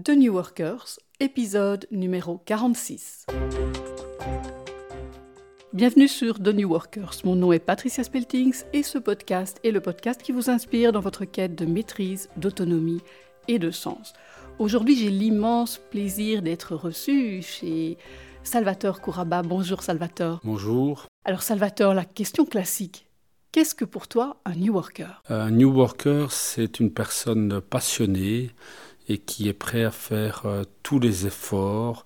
The New Workers, épisode numéro 46. Bienvenue sur The New Workers. Mon nom est Patricia Speltings et ce podcast est le podcast qui vous inspire dans votre quête de maîtrise, d'autonomie et de sens. Aujourd'hui, j'ai l'immense plaisir d'être reçu chez Salvatore Kouraba. Bonjour Salvatore. Bonjour. Alors Salvatore, la question classique. Qu'est-ce que pour toi un New Worker? Un New Worker, c'est une personne passionnée et qui est prêt à faire euh, tous les efforts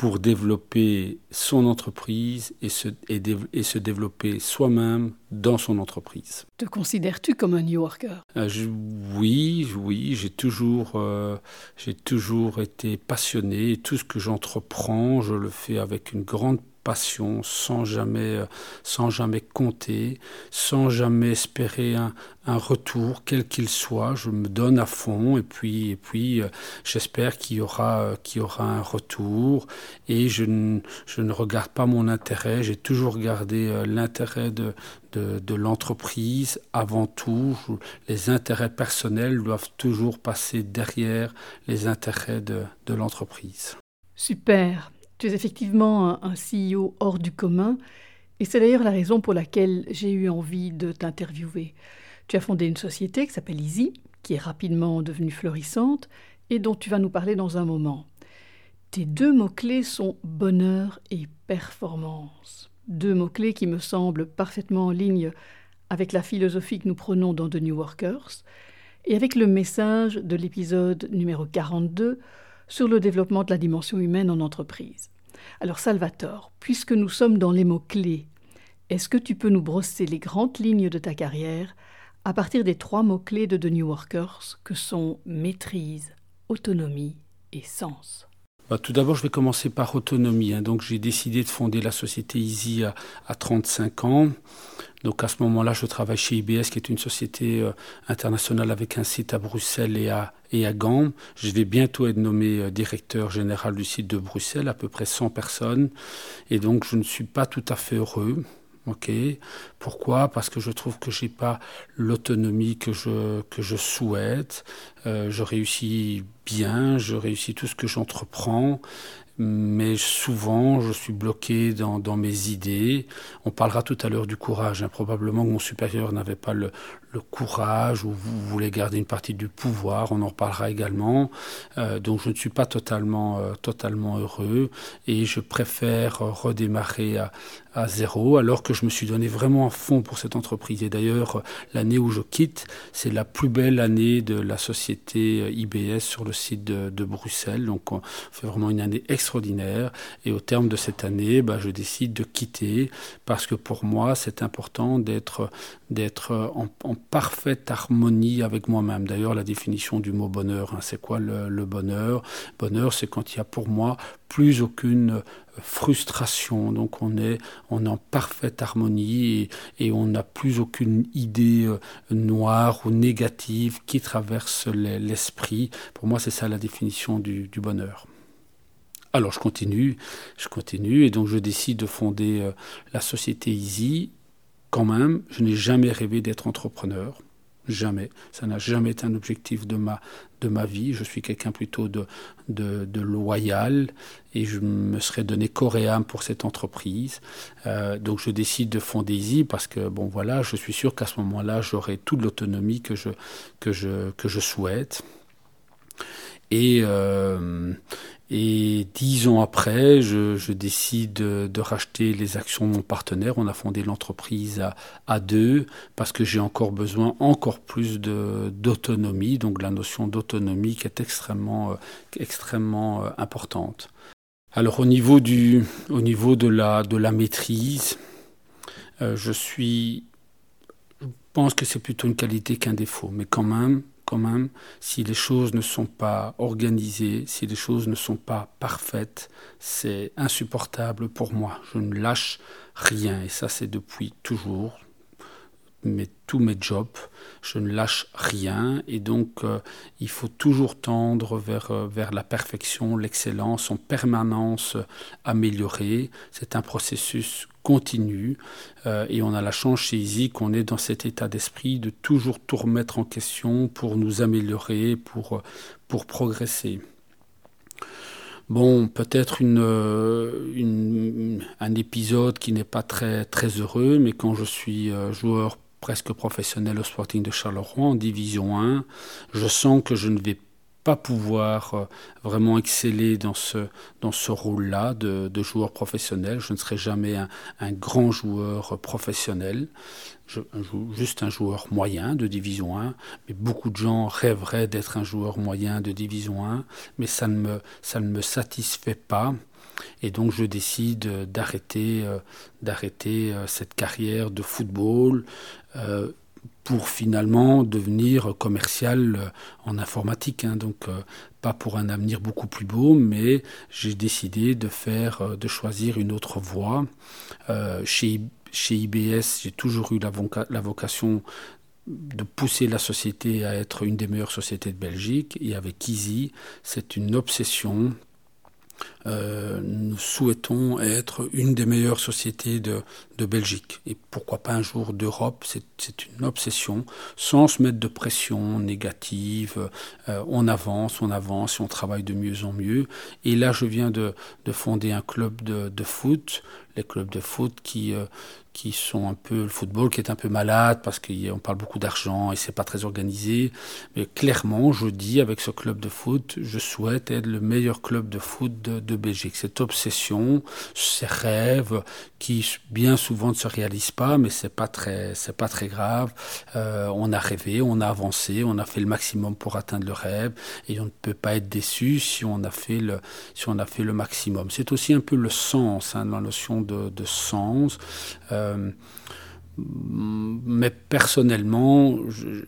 pour développer son entreprise et se, et, et se développer soi-même dans son entreprise. Te considères-tu comme un New Worker euh, Oui, oui, j'ai toujours, euh, j'ai toujours été passionné. Tout ce que j'entreprends, je le fais avec une grande passion, sans jamais, euh, sans jamais compter, sans jamais espérer un, un retour, quel qu'il soit. Je me donne à fond et puis, et puis euh, j'espère qu'il y, aura, euh, qu'il y aura un retour. Et je ne, je ne regarde pas mon intérêt, j'ai toujours gardé l'intérêt de, de, de l'entreprise avant tout. Les intérêts personnels doivent toujours passer derrière les intérêts de, de l'entreprise. Super. Tu es effectivement un, CEO hors du commun, et c'est d'ailleurs la raison pour laquelle j'ai eu envie de t'interviewer. Tu as fondé une société qui s'appelle Easy, qui est rapidement devenue florissante, et dont tu vas nous parler dans un moment. Tes deux mots-clés sont bonheur et performance. Deux mots-clés qui me semblent parfaitement en ligne avec la philosophie que nous prenons dans The New Workers et avec le message de l'épisode numéro 42 sur le développement de la dimension humaine en entreprise. Alors Salvatore, puisque nous sommes dans les mots-clés, est-ce que tu peux nous brosser les grandes lignes de ta carrière à partir des trois mots-clés de The New Workers que sont maîtrise, autonomie et sens? Bah, tout d'abord, je vais commencer par autonomie. Hein. Donc, j'ai décidé de fonder la société Easy à, à 35 ans. Donc, à ce moment-là, je travaille chez IBS, qui est une société euh, internationale avec un site à Bruxelles et à, et à Gand. Je vais bientôt être nommé euh, directeur général du site de Bruxelles, à peu près 100 personnes. Et donc, je ne suis pas tout à fait heureux. Pourquoi? Parce que je trouve que j'ai pas l'autonomie que je que je souhaite. Euh, je réussis bien, je réussis tout ce que j'entreprends, mais souvent je suis bloqué dans, dans mes idées. On parlera tout à l'heure du courage. Hein. Probablement que mon supérieur n'avait pas le, le courage ou vous voulez garder une partie du pouvoir, on en parlera également. Euh, donc je ne suis pas totalement, euh, totalement heureux et je préfère redémarrer à, zéro alors que je me suis donné vraiment à fond pour cette entreprise. Et d'ailleurs, l'année où je quitte, c'est la plus belle année de la société IBS sur le site de, Bruxelles. Donc on fait vraiment une année extraordinaire et au terme de cette année, bah, je décide de quitter parce que pour moi, c'est important d'être d'être en, en parfaite harmonie avec moi-même. D'ailleurs, la définition du mot bonheur, hein, c'est quoi le, bonheur? Bonheur, c'est quand il y a pour moi plus aucune euh, frustration. Donc on est, on en parfaite harmonie et, et on n'a plus aucune idée euh, noire ou négative qui traverse l'esprit. Pour moi, c'est ça la définition du, du bonheur. Alors je continue, je continue et donc je décide de fonder euh, la société Easy quand même, je n'ai jamais rêvé d'être entrepreneur. Jamais. Ça n'a jamais été un objectif de ma, vie. Je suis quelqu'un plutôt de, loyal et je me serais donné corps et âme pour cette entreprise. Euh, donc je décide de fonder Easy parce que, bon voilà, je suis sûr qu'à ce moment-là, j'aurai toute l'autonomie que je, que, je, que je souhaite. Et, euh, et dix ans après, je, décide de, racheter les actions de mon partenaire. On a fondé l'entreprise à, deux parce que j'ai encore besoin encore plus d'autonomie. Donc la notion d'autonomie qui est extrêmement, euh, extrêmement euh, importante. Alors au niveau, du, au niveau de, la, de la maîtrise, je suis, je pense que c'est plutôt une qualité qu'un défaut, mais quand même, quand même, si les choses ne sont pas organisées, si les choses ne sont pas parfaites, c'est insupportable pour moi. Je ne lâche rien et ça c'est depuis toujours. Mais tous mes jobs, je ne lâche rien et donc euh, il faut toujours tendre vers, euh, vers la perfection, l'excellence en permanence euh, améliorée. C'est un processus continue euh, et on a la chance chez Easy qu'on est dans cet état d'esprit de toujours tout remettre en question pour nous améliorer, pour, pour progresser. Bon, peut-être une, un épisode qui n'est pas très, très heureux, mais quand je suis joueur presque professionnel au Sporting de Charleroi en Division 1, je sens que je ne vais pas pouvoir euh, vraiment exceller dans ce, dans ce rôle-là de, joueur professionnel. Je ne serai jamais un, grand joueur professionnel, juste un joueur moyen de Division 1. Mais beaucoup de gens rêveraient d'être un joueur moyen de Division 1, mais ça ne me, ça ne me satisfait pas. Et donc je décide d'arrêter, euh, d'arrêter euh, cette carrière de football pour finalement devenir commercial euh, en informatique. Hein. donc euh, pas pour un avenir beaucoup plus beau, mais j'ai décidé de faire, euh, de choisir une autre voie. chez, chez IBS, j'ai toujours eu la vocation de pousser la société à être une des meilleures sociétés de Belgique. Et avec Easy, c'est une obsession euh, nous souhaitons être une des meilleures sociétés de, Belgique. Et pourquoi pas un jour d'Europe C'est une obsession, sans se mettre de pression négative. Euh, on avance, on avance et on travaille de mieux en mieux. Et là, je viens de, de fonder un club de foot les clubs de foot qui, euh, qui sont un peu le football qui est un peu malade parce qu'on parle beaucoup d'argent et c'est pas très organisé. Mais clairement, je dis avec ce club de foot, je souhaite être le meilleur club de foot de, de Belgique. Cette obsession, ces rêves qui bien souvent ne se réalisent pas, mais c'est pas très, c'est pas très grave. Euh, on a rêvé, on a avancé, on a fait le maximum pour atteindre le rêve et on ne peut pas être déçu si on a fait le, si on a fait le maximum. C'est aussi un peu le sens, hein, la notion de, sens. Euh, mais personnellement,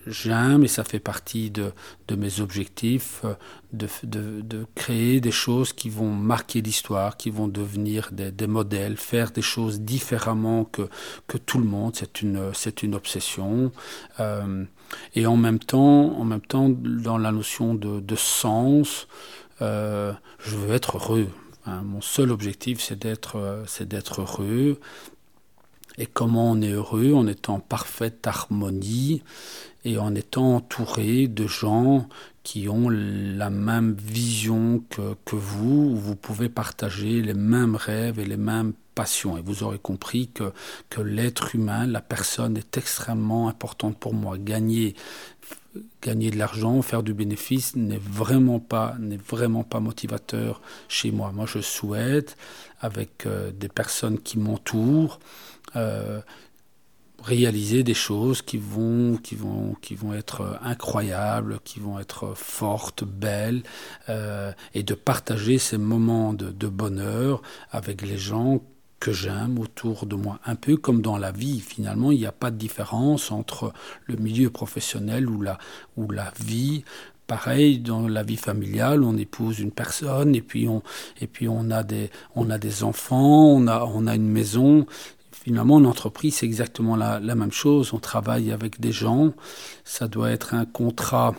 j'aime, et ça fait partie de, mes objectifs, de, de, créer des choses qui vont marquer l'histoire, qui vont devenir des, modèles, faire des choses différemment que, que tout le monde. C'est une, une obsession. Euh, et en même temps, en même temps, dans la notion de, sens, euh, je veux être heureux. Hein, mon seul objectif, c'est d'être, euh, c'est d'être heureux. Et comment on est heureux? En étant en parfaite harmonie et en étant entouré de gens qui ont la même vision que, vous, vous pouvez partager les mêmes rêves et les mêmes passions. Et vous aurez compris que, que l'être humain, la personne est extrêmement importante pour moi. Gagner gagner de l'argent, faire du bénéfice n'est vraiment pas motivateur chez moi. Moi, je souhaite avec euh, des personnes qui m'entourent euh, réaliser des choses qui vont qui vont qui vont être incroyables, qui vont être fortes, belles, euh, et de partager ces moments de, de bonheur avec les gens que j'aime autour de moi. Un peu comme dans la vie, finalement, il n'y a pas de différence entre le milieu professionnel ou la, ou la vie. Pareil, dans la vie familiale, on épouse une personne et puis on, et puis on, a, des, on a des enfants, on a, on a une maison. Finalement, en entreprise, c'est exactement la, la même chose. On travaille avec des gens. Ça doit être un contrat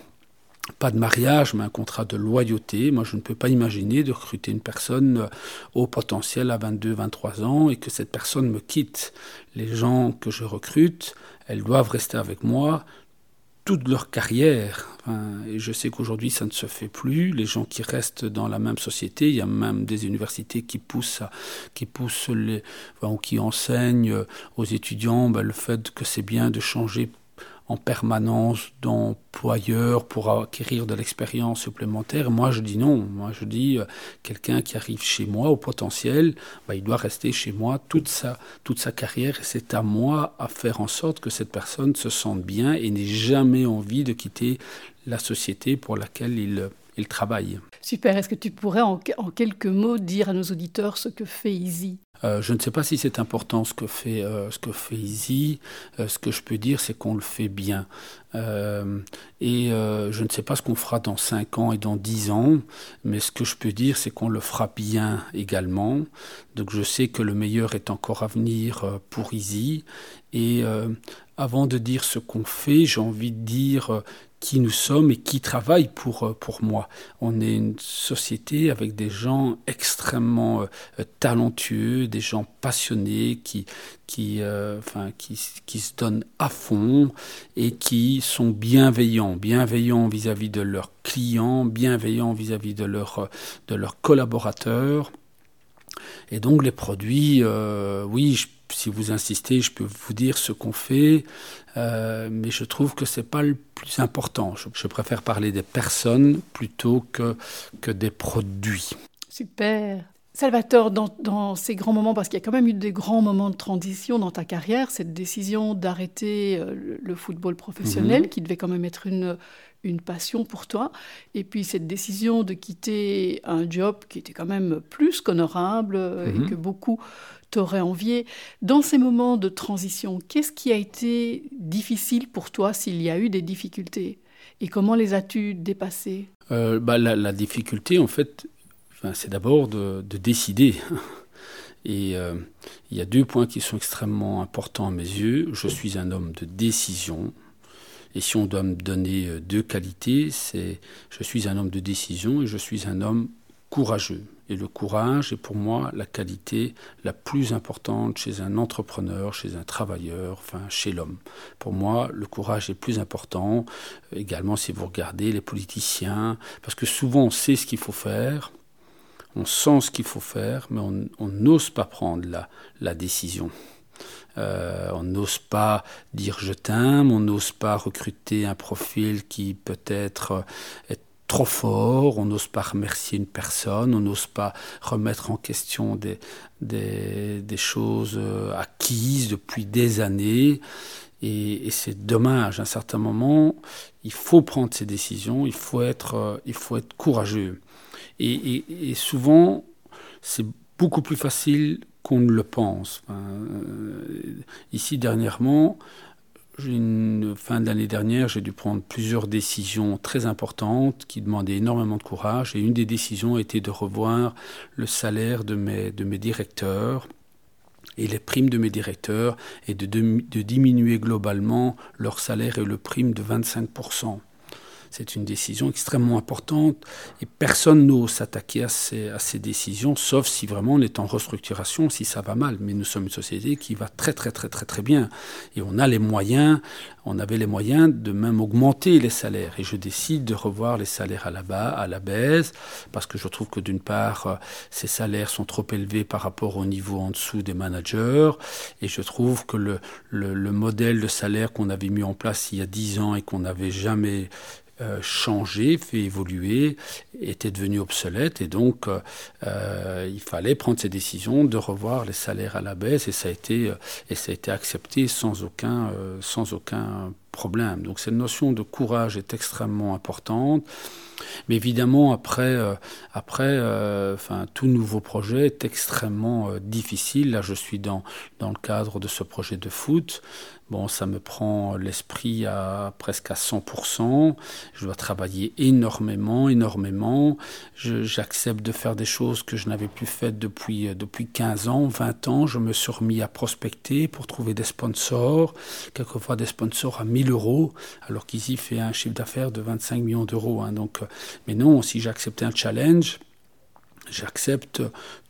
pas de mariage, mais un contrat de loyauté. Moi, je ne peux pas imaginer de recruter une personne euh, au potentiel à 22, 23 ans et que cette personne me quitte. Les gens que je recrute, elles doivent rester avec moi toute leur carrière. et je sais qu'aujourd'hui, ça ne se fait plus. Les gens qui restent dans la même société, il y a même des universités qui poussent, qui poussent les, ou qui enseignent aux étudiants ben, le fait que c'est bien de changer en permanence d'employeur pour acquérir de l'expérience supplémentaire. Moi, je dis non. Moi, je dis euh, quelqu'un qui arrive chez moi au potentiel, bah, il doit rester chez moi toute sa, toute sa carrière. Et c'est à moi à faire en sorte que cette personne se sente bien et n'ait jamais envie de quitter la société pour laquelle il, il travaille. Super. Est-ce que tu pourrais en, en, quelques mots dire à nos auditeurs ce que fait Easy? Euh, je ne sais pas si c'est important ce que fait, euh, ce que fait Easy. Euh, ce que je peux dire, c'est qu'on le fait bien. et je ne sais pas ce qu'on fera dans 5 ans et dans 10 ans, mais ce que je peux dire, c'est qu'on le fera bien également. Donc je sais que le meilleur est encore à venir pour Easy. Et avant de dire ce qu'on fait, j'ai envie de dire qui nous sommes et qui travaillent pour, euh, pour moi. On est une société avec des gens extrêmement euh, talentueux, des gens passionnés qui, qui, euh, enfin, qui, qui, se donnent à fond et qui sont bienveillants, bienveillants vis-à-vis de leurs clients, bienveillants vis-à-vis de, leur, de leurs collaborateurs. Et donc les produits, oui, je si vous insistez, je peux vous dire ce qu'on fait, euh, mais je trouve que ce n'est pas le plus important. Je, préfère parler des personnes plutôt que, que des produits. Super. Salvatore, dans, ces grands moments, parce qu'il y a quand même eu des grands moments de transition dans ta carrière, cette décision d'arrêter euh, le football professionnel, mhm. qui devait quand même être une, une passion pour toi, et puis cette décision de quitter un job qui était quand même plus qu'honorable euh, et mhm. que beaucoup t'aurais envié. Dans ces moments de transition, qu'est-ce qui a été difficile pour toi s'il y a eu des difficultés? Et comment les as-tu dépassées? Euh, bah, la, difficulté, en fait, c'est d'abord de, décider. Et euh, il y a deux points qui sont extrêmement importants à mes yeux. Je suis un homme de décision. Et si on doit me donner euh, deux qualités, c'est je suis un homme de décision et je suis un homme courageux. Et le courage est pour moi la qualité la plus importante chez un entrepreneur, chez un travailleur, enfin chez l'homme. Pour moi, le courage est plus important. Également, si vous regardez les politiciens, parce que souvent on sait ce qu'il faut faire, on sent ce qu'il faut faire, mais on n'ose pas prendre la, décision. Euh, on n'ose pas dire je t'aime, on n'ose pas recruter un profil qui peut-être est trop fort, on n'ose pas remercier une personne, on n'ose pas remettre en question des, choses euh, acquises depuis des années. Et, c'est dommage, à un certain moment, il faut prendre ses décisions, il faut être, euh, il faut être courageux. Et, souvent, c'est beaucoup plus facile qu'on ne le pense. Euh, ici, dernièrement, une fin de l'année dernière, j'ai dû prendre plusieurs décisions très importantes qui demandaient énormément de courage. Et une des décisions été de revoir le salaire de mes, directeurs et les primes de mes directeurs et de, de diminuer globalement leur salaire et le prime de 25%. C'est une décision extrêmement importante et personne n'ose s'attaquer à ces, à ces décisions, sauf si vraiment on est en restructuration, si ça va mal. Mais nous sommes une société qui va très très très très très bien et on a les moyens, on avait les moyens de même augmenter les salaires. Et je décide de revoir les salaires à la bas, à la baisse, parce que je trouve que d'une part, euh, ces salaires sont trop élevés par rapport au niveau en dessous des managers, et je trouve que le, le, le modèle de salaire qu'on avait mis en place il y a dix ans et qu'on n'avait jamais euh, changé, fait évoluer, était devenu obsolète et donc euh, euh, il fallait prendre ces décisions de revoir les salaires à la baisse et ça a été, accepté sans aucun, sans aucun problème. Donc cette notion de courage est extrêmement importante. Mais évidemment, après, après enfin, tout nouveau projet est extrêmement difficile. Là, je suis dans, dans le cadre de ce projet de foot. Bon, ça me prend l'esprit à presque à 100%. Je dois travailler énormément, énormément. J'accepte de faire des choses que je n'avais plus faites depuis, euh, depuis 15 ans, 20 ans. Je me suis remis à prospecter pour trouver des sponsors, quelquefois des sponsors à 1000 euros, alors qu'ici fait un chiffre d'affaires de 25 millions d'euros. Hein. Euh, mais non, si j'acceptais un challenge, j'accepte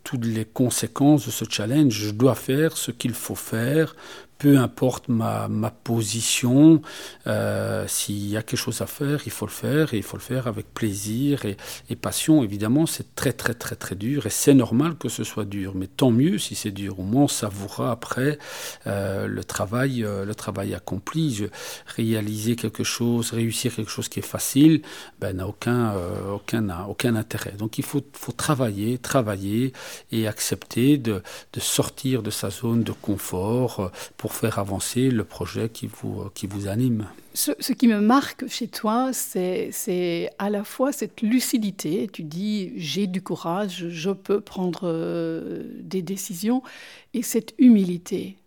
toutes les conséquences de ce challenge. Je dois faire ce qu'il faut faire peu importe ma, ma position, euh, s'il y a quelque chose à faire, il faut le faire et il faut le faire avec plaisir et, passion. Évidemment, c'est très très très très dur et c'est normal que ce soit dur, mais tant mieux si c'est dur. Au moins, on savourera après euh, le travail, euh, le travail accompli. Je, réaliser quelque chose, réussir quelque chose qui est facile, ben n'a aucun aucun aucun intérêt. Donc il faut faut travailler, travailler et accepter de, de sortir de sa zone de confort pour faire avancer le projet qui vous, qui vous anime. Ce, qui me marque chez toi, c'est à la fois cette lucidité. Tu dis, j'ai du courage, je peux prendre euh, des décisions, et cette humilité.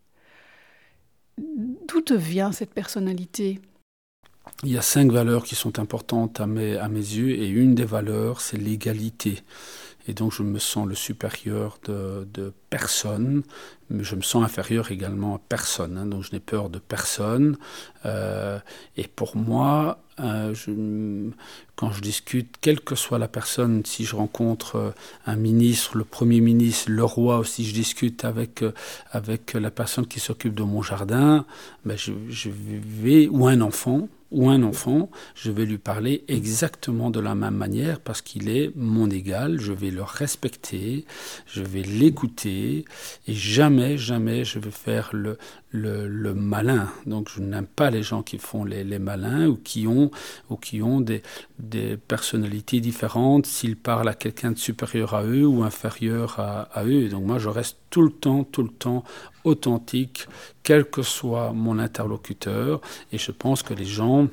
D'où te vient cette personnalité? Il y a cinq valeurs qui sont importantes à mes, à mes yeux et une des valeurs, c'est l'égalité. Et donc je me sens le supérieur de, de personne, mais je me sens inférieur également à personne. Hein, donc je n'ai peur de personne. Euh, et pour moi, euh, je, quand je discute, quelle que soit la personne, si je rencontre euh, un ministre, le Premier ministre, le roi, ou si je discute avec, euh, avec la personne qui s'occupe de mon jardin, ben je, vais, ou un enfant, ou un enfant, je vais lui parler exactement de la même manière parce qu'il est mon égal, je vais le respecter, je vais l'écouter et jamais, jamais je vais faire le, le, le malin. Donc je n'aime pas les gens qui font les, les, malins ou qui ont, ou qui ont des, des personnalités différentes s'ils parlent à quelqu'un de supérieur à eux ou inférieur à, à eux. Donc moi je reste tout le temps, tout le temps authentique, quel que soit mon interlocuteur. Et je pense que les gens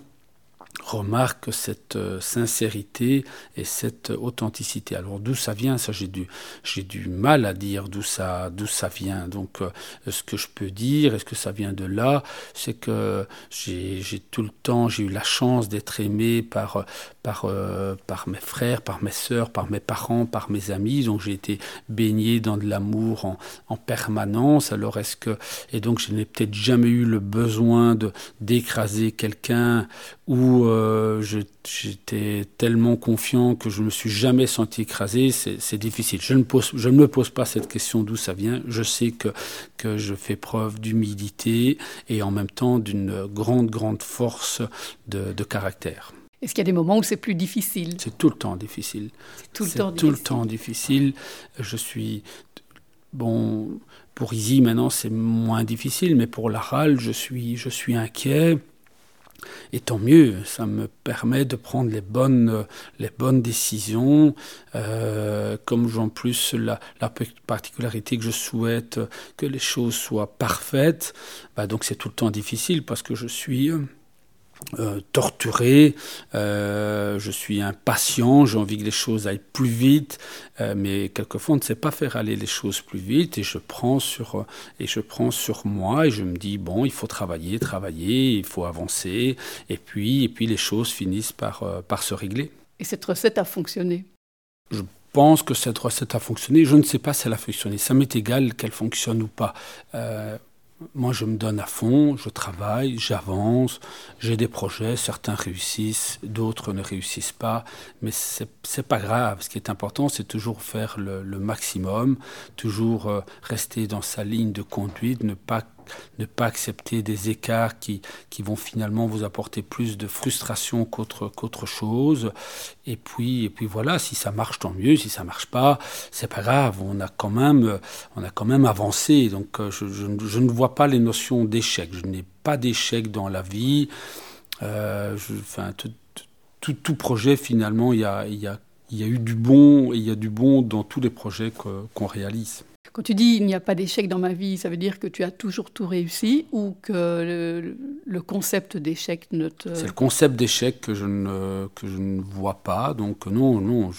remarquent cette euh, sincérité et cette authenticité. Alors d'où ça vient Ça, j'ai du, j'ai du mal à dire d'où ça, d'où ça vient. Donc, euh, ce que je peux dire, est-ce que ça vient de là C'est que j'ai, j'ai tout le temps, j'ai eu la chance d'être aimé par, par, euh, par mes frères, par mes sœurs, par mes parents, par mes amis. Donc, j'ai été baigné dans de l'amour en, en permanence. Alors, est-ce que et donc, je n'ai peut-être jamais eu le besoin de d'écraser quelqu'un ou euh, j'étais tellement confiant que je ne me suis jamais senti écrasé, c'est difficile. Je ne, pose, je ne me pose pas cette question d'où ça vient. Je sais que, que je fais preuve d'humilité et en même temps d'une grande, grande force de, de caractère. Est-ce qu'il y a des moments où c'est plus difficile? C'est tout le temps difficile. C'est tout le temps tout le difficile. temps difficile. Je suis bon pour Izzy maintenant c'est moins difficile, mais pour l'Aral je suis je suis inquiet. Et tant mieux, ça me permet de prendre les bonnes, les décisions. Euh, comme en plus la, la, particularité que je souhaite que les choses soient parfaites, bah donc c'est tout le temps difficile parce que je suis euh, torturé, euh, je suis impatient, j'ai envie que les choses aillent plus vite, euh, mais quelquefois on ne sait pas faire aller les choses plus vite et je prends sur et je prends sur moi et je me dis bon il faut travailler, travailler, il faut avancer et puis et puis les choses finissent par par se régler. Et cette recette a fonctionné? Je pense que cette recette a fonctionné. Je ne sais pas si elle a fonctionné. Ça m'est égal qu'elle fonctionne ou pas. Moi, je me donne à fond, je travaille, j'avance, j'ai des projets, certains réussissent, d'autres ne réussissent pas, mais c'est pas grave. Ce qui est important, c'est toujours faire le, le, maximum, toujours euh, rester dans sa ligne de conduite, ne pas ne pas accepter des écarts qui, qui vont finalement vous apporter plus de frustration qu'autre chose. Et puis, et puis voilà, si ça marche, tant mieux. Si ça marche pas, c'est pas grave. On a quand même, on a quand même avancé. Donc, je, je, je ne vois pas les notions d'échec. Je n'ai pas d'échec dans la vie. Euh, je, enfin, tout, tout, tout, projet, finalement, il y a, y a, y a eu du bon et il y a du bon dans tous les projets qu'on qu réalise. Quand tu dis il n'y a pas d'échec dans ma vie, ça veut dire que tu as toujours tout réussi ou que le, concept d'échec ne te... C'est le concept d'échec que je ne que je ne vois pas. Donc non, non.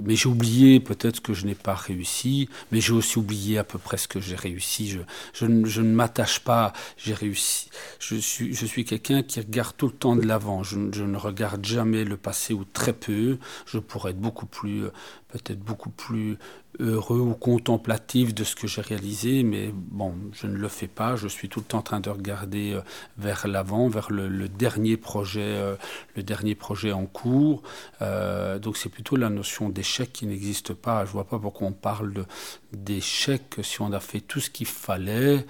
Mais j'ai oublié peut-être que je n'ai pas réussi, mais j'ai aussi oublié à peu près ce que j'ai réussi. Je, ne, m'attache pas. J'ai réussi. Je suis je suis quelqu'un qui regarde tout le temps de l'avant. Je, je ne regarde jamais le passé ou très peu. Je pourrais être beaucoup plus peut-être beaucoup plus heureux ou contemplatif de ce que j'ai réalisé, mais bon, je ne le fais pas. Je suis tout le temps en train de regarder euh, vers l'avant, vers le, dernier projet, euh, le dernier projet en cours. Euh, donc c'est plutôt la notion d'échec qui n'existe pas. Je vois pas pourquoi on parle d'échec si on a fait tout ce qu'il fallait.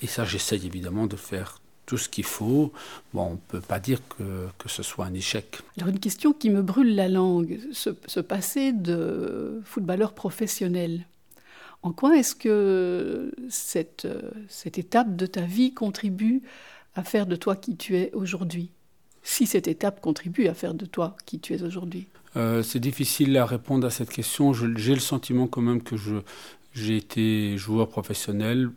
Et ça, j'essaye évidemment de faire tout ce qu'il faut, bon, on ne peut pas dire que, que, ce soit un échec. Alors une question qui me brûle la langue, ce, ce passé de footballeur professionnel. En quoi est-ce que cette, cette étape de ta vie contribue à faire de toi qui tu es aujourd'hui? Si cette étape contribue à faire de toi qui tu es aujourd'hui euh, C'est difficile à répondre à cette question. J'ai le sentiment quand même que j'ai été joueur professionnel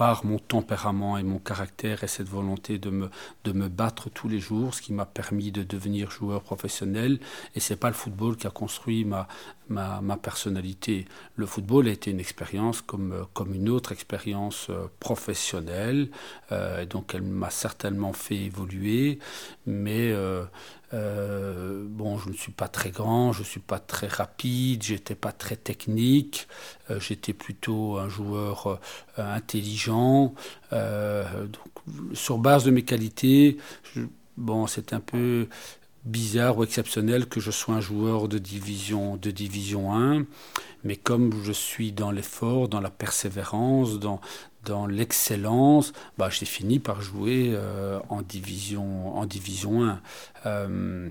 par mon tempérament et mon caractère et cette volonté de me, de me battre tous les jours, ce qui m'a permis de devenir joueur professionnel. Et c'est pas le football qui a construit ma, ma, ma personnalité. Le football a été une expérience comme, comme une autre expérience professionnelle. Euh, donc elle m'a certainement fait évoluer, mais euh, euh, bon, je ne suis pas très grand, je ne suis pas très rapide, j'étais pas très technique, euh, j'étais plutôt un joueur euh, intelligent. Donc, sur base de mes qualités, bon, c'est un peu bizarre ou exceptionnel que je sois un joueur de division, de division 1, mais comme je suis dans l'effort, dans la persévérance, dans, dans l'excellence, bah, j'ai fini par jouer euh, en, division, en division 1. Euh,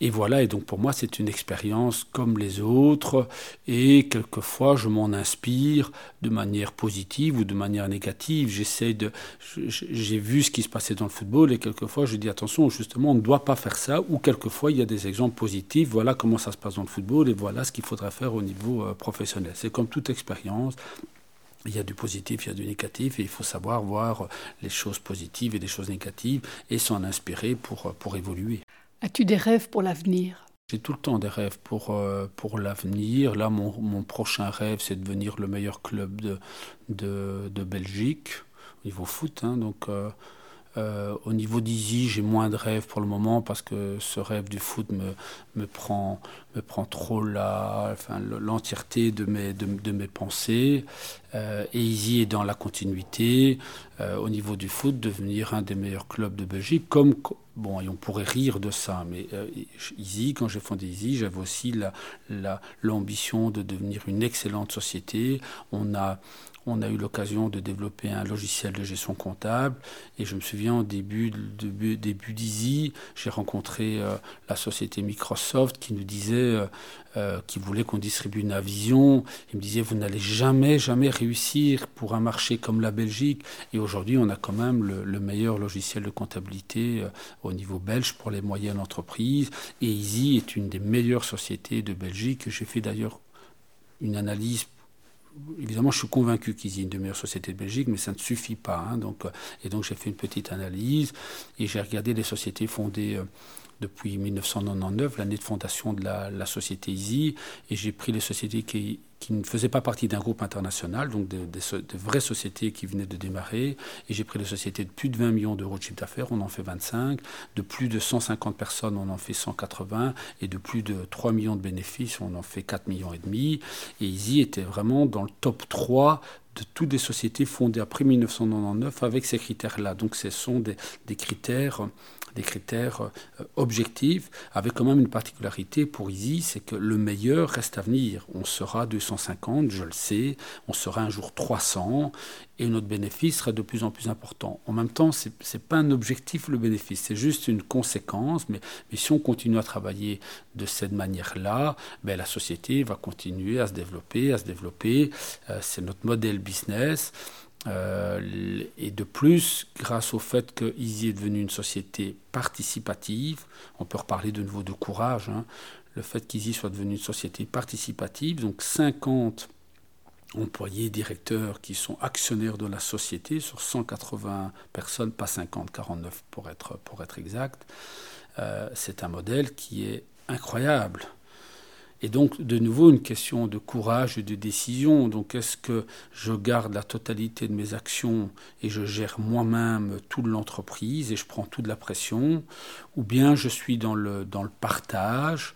et voilà, et donc pour moi c'est une expérience comme les autres, et quelquefois je m'en inspire de manière positive ou de manière négative. J'essaie de, j'ai vu ce qui se passait dans le football, et quelquefois je dis attention, justement on ne doit pas faire ça, ou quelquefois il y a des exemples positifs. Voilà comment ça se passe dans le football, et voilà ce qu'il faudra faire au niveau euh, professionnel. C'est comme toute expérience. Il y a du positif, il y a du négatif, et il faut savoir voir les choses positives et les choses négatives et s'en inspirer pour, pour évoluer. As-tu des rêves pour l'avenir? J'ai tout le temps des rêves pour, euh, pour l'avenir. Là, mon, mon, prochain rêve, c'est de devenir le meilleur club de, de, Belgique, au niveau foot. Hein, donc, euh, euh, au niveau d'Easy, j'ai moins de rêves pour le moment parce que ce rêve du foot me, prend, trop la, enfin, l'entièreté de mes, pensées. Euh, et Easy est dans la continuité, euh, au niveau du foot, devenir un des meilleurs clubs de Belgique. Comme, bon, et on pourrait rire de ça, mais Easy, quand j'ai fondé Easy, j'avais aussi la, la, l'ambition de devenir une excellente société. On a on a eu l'occasion de développer un logiciel de gestion comptable. Et je me souviens, au début, début, début d'Easy, j'ai rencontré euh, la société Microsoft qui nous disait, euh, euh, qui voulait qu'on distribue Navision. Il me disait, vous n'allez jamais, jamais réussir pour un marché comme la Belgique. Et aujourd'hui, on a quand même le, le meilleur logiciel de comptabilité au niveau belge pour les moyennes entreprises. Et Easy est une des meilleures sociétés de Belgique. J'ai fait d'ailleurs une analyse évidemment, je suis convaincu qu'ils aient une des meilleures sociétés de Belgique, mais ça ne suffit pas. Hein. donc, euh, et donc, j'ai fait une petite analyse et j'ai regardé les sociétés fondées euh, depuis 1999, l'année de fondation de la, société Easy, et j'ai pris les sociétés qui, ne faisaient pas partie d'un groupe international, donc de, vraies sociétés qui venaient de démarrer, et j'ai pris les sociétés de plus de 20 millions d'euros de chiffre d'affaires, on en fait 25, de plus de 150 personnes, on en fait 180, et de plus de 3 millions de bénéfices, on en fait 4 millions et demi, et Easy était vraiment dans le top 3 de toutes les sociétés fondées après 1999 avec ces critères-là. Donc ce sont des, des critères des critères euh, objectifs, avec quand même une particularité pour Easy, c'est que le meilleur reste à venir. On sera 250, je le sais, on sera un jour 300, et notre bénéfice sera de plus en plus important. En même temps, ce n'est pas un objectif le bénéfice, c'est juste une conséquence, mais, si on continue à travailler de cette manière-là, ben, la société va continuer à se développer, à se développer, euh, c'est notre modèle business. Euh, et de plus, grâce au fait que Easy est devenu une société participative, on peut reparler de nouveau de courage, hein, le fait qu'Easy soit devenu une société participative, donc 50 employés, directeurs qui sont actionnaires de la société sur 180 personnes, pas 50, 49 pour être, pour être exact, euh, c'est un modèle qui est incroyable. Et donc, de nouveau, une question de courage et de décision. Donc, est-ce que je garde la totalité de mes actions et je gère moi-même toute l'entreprise et je prends toute la pression? Ou bien je suis dans le, dans le partage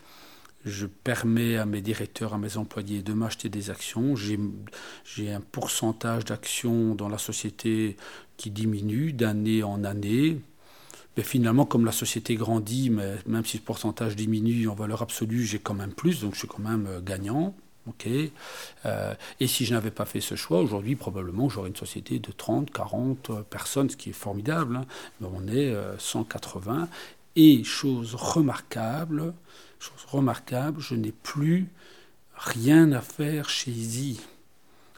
je permets à mes directeurs, à mes employés de m'acheter des actions. J'ai un pourcentage d'actions dans la société qui diminue d'année en année, mais finalement, comme la société grandit, même si ce pourcentage diminue en valeur absolue, j'ai quand même plus, donc je suis quand même euh, gagnant. euh, et si je n'avais pas fait ce choix, aujourd'hui, probablement, j'aurais une société de 30, 40 euh, personnes, ce qui est formidable. Hein. mais on est 180. Et chose remarquable, chose remarquable, je n'ai plus rien à faire chez Easy.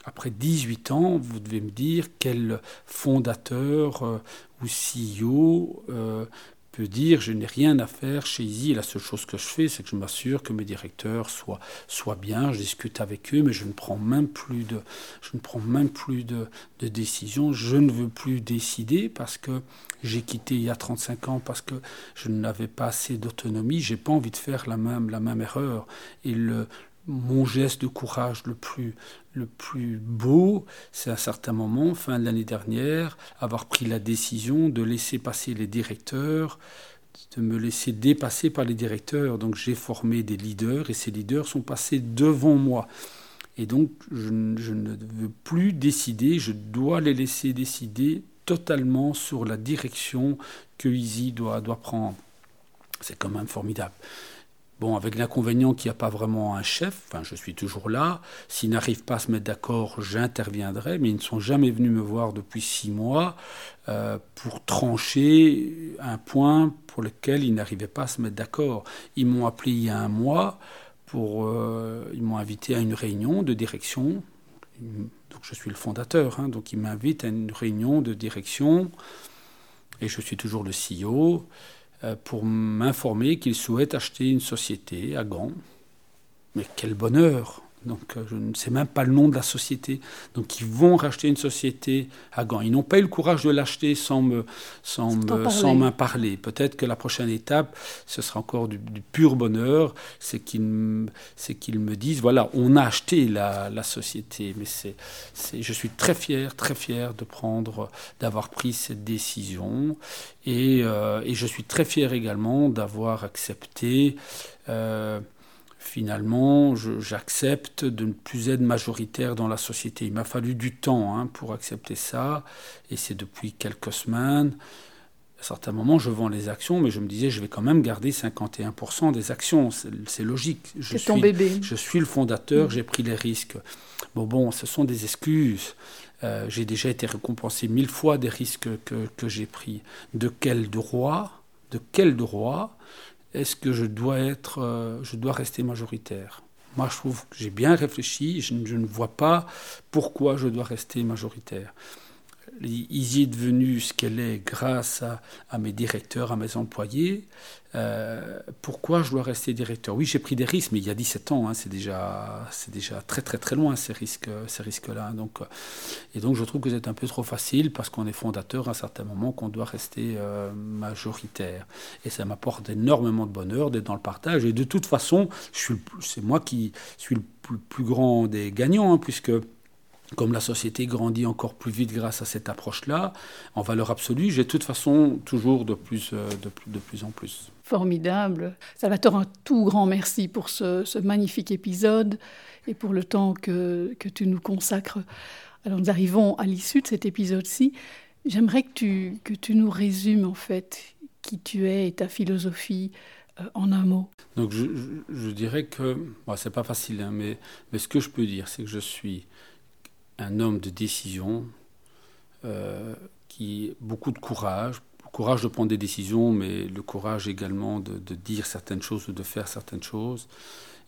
Après 18 ans, vous devez me dire quel fondateur euh, ou CEO euh, peut dire je n'ai rien à faire chez Easy. La seule chose que je fais, c'est que je m'assure que mes directeurs soient, soient bien. Je discute avec eux, mais je ne prends même plus de, je ne prends même plus de, de décision. Je ne veux plus décider parce que j'ai quitté il y a 35 ans parce que je n'avais pas assez d'autonomie. J'ai pas envie de faire la même, la même erreur. Et le, mon geste de courage le plus, le plus beau, c'est à un certain moment, fin de l'année dernière, avoir pris la décision de laisser passer les directeurs, de me laisser dépasser par les directeurs. Donc j'ai formé des leaders et ces leaders sont passés devant moi. Et donc je, ne veux plus décider, je dois les laisser décider totalement sur la direction que Easy doit, doit prendre. C'est quand même formidable. Bon, avec l'inconvénient qu'il n'y a pas vraiment un chef, je suis toujours là, s'ils n'arrivent pas à se mettre d'accord, j'interviendrai, mais ils ne sont jamais venus me voir depuis six mois euh, pour trancher un point pour lequel ils n'arrivaient pas à se mettre d'accord. Ils m'ont appelé il y a un mois, pour, euh, ils m'ont invité à une réunion de direction, donc je suis le fondateur, hein, donc ils m'invitent à une réunion de direction, et je suis toujours le CEO. Euh, pour m'informer qu'ils souhaitent acheter une société à Gand. Mais quel bonheur donc euh, je ne sais même pas le nom de la société. Donc ils vont racheter une société à Gand. Ils n'ont pas eu le courage de l'acheter sans me, sans m'en parler. Peut-être que la prochaine étape, ce sera encore du, pur bonheur, c'est qu'ils c'est qu'ils me disent voilà, on a acheté la, la société. Mais c'est, c'est, je suis très fier, très fier de prendre, d'avoir pris cette décision. Et, euh, et je suis très fier également d'avoir accepté. Euh, finalement, j'accepte de ne plus être majoritaire dans la société. Il m'a fallu du temps hein, pour accepter ça, et c'est depuis quelques semaines. À certains moments, je vends les actions, mais je me disais, je vais quand même garder 51% des actions. C'est logique. C'est ton bébé. Je suis le fondateur, mmh. j'ai pris les risques. Bon, bon, ce sont des excuses. Euh, j'ai déjà été récompensé mille fois des risques que, que j'ai pris. De quel droit De quel droit est-ce que je dois être, euh, je dois rester majoritaire? Moi, je trouve que j'ai bien réfléchi, je, je, ne vois pas pourquoi je dois rester majoritaire. Easy est devenue ce qu'elle est grâce à, mes directeurs, à mes employés. Euh, pourquoi je dois rester directeur? Oui, j'ai pris des risques, mais il y a 17 ans, hein, c'est déjà, déjà très très très loin ces risques, ces risques-là. Donc, euh, et donc je trouve que c'est un peu trop facile parce qu'on est fondateur à un certain moment qu'on doit rester euh, majoritaire. Et ça m'apporte énormément de bonheur d'être dans le partage. Et de toute façon, c'est moi qui suis le plus, grand des gagnants, hein, puisque comme la société grandit encore plus vite grâce à cette approche-là, en valeur absolue, j'ai de toute façon toujours de plus, euh, de plus, de plus en plus. Formidable. Salvatore, un tout grand merci pour ce, magnifique épisode et pour le temps que, que, tu nous consacres. Alors nous arrivons à l'issue de cet épisode-ci. J'aimerais que tu, que tu nous résumes en fait qui tu es et ta philosophie euh, en un mot. Donc je, je, dirais que, bon, c'est pas facile, hein, mais, mais ce que je peux dire, c'est que je suis un homme de décision euh, qui beaucoup de courage, courage de prendre des décisions, mais le courage également de, dire certaines choses ou de faire certaines choses.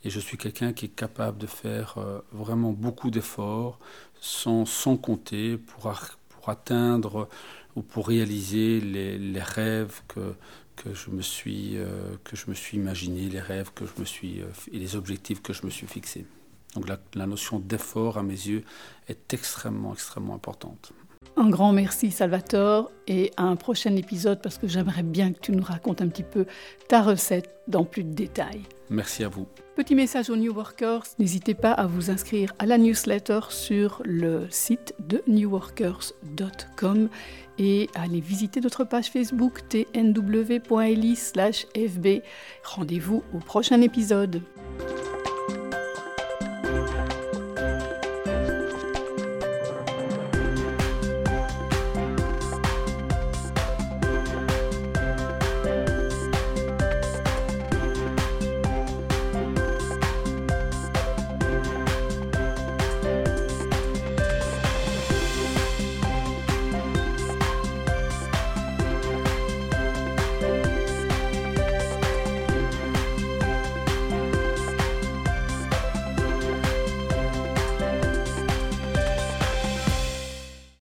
Et je suis quelqu'un qui est capable de faire euh, vraiment beaucoup d'efforts sans, sans compter pour, atteindre ou pour réaliser les, rêves que, que je me suis euh, que je me suis imaginé, les rêves que je me suis et les objectifs que je me suis fixés. Donc la, notion d'effort, à mes yeux, est extrêmement, extrêmement importante. Un grand merci Salvatore et à un prochain épisode parce que j'aimerais bien que tu nous racontes un petit peu ta recette dans plus de détails. Merci à vous. Petit message aux New Workers, n'hésitez pas à vous inscrire à la newsletter sur le site de newworkers.com et à aller visiter notre page Facebook tnw.eli/fb. Rendez-vous au prochain épisode.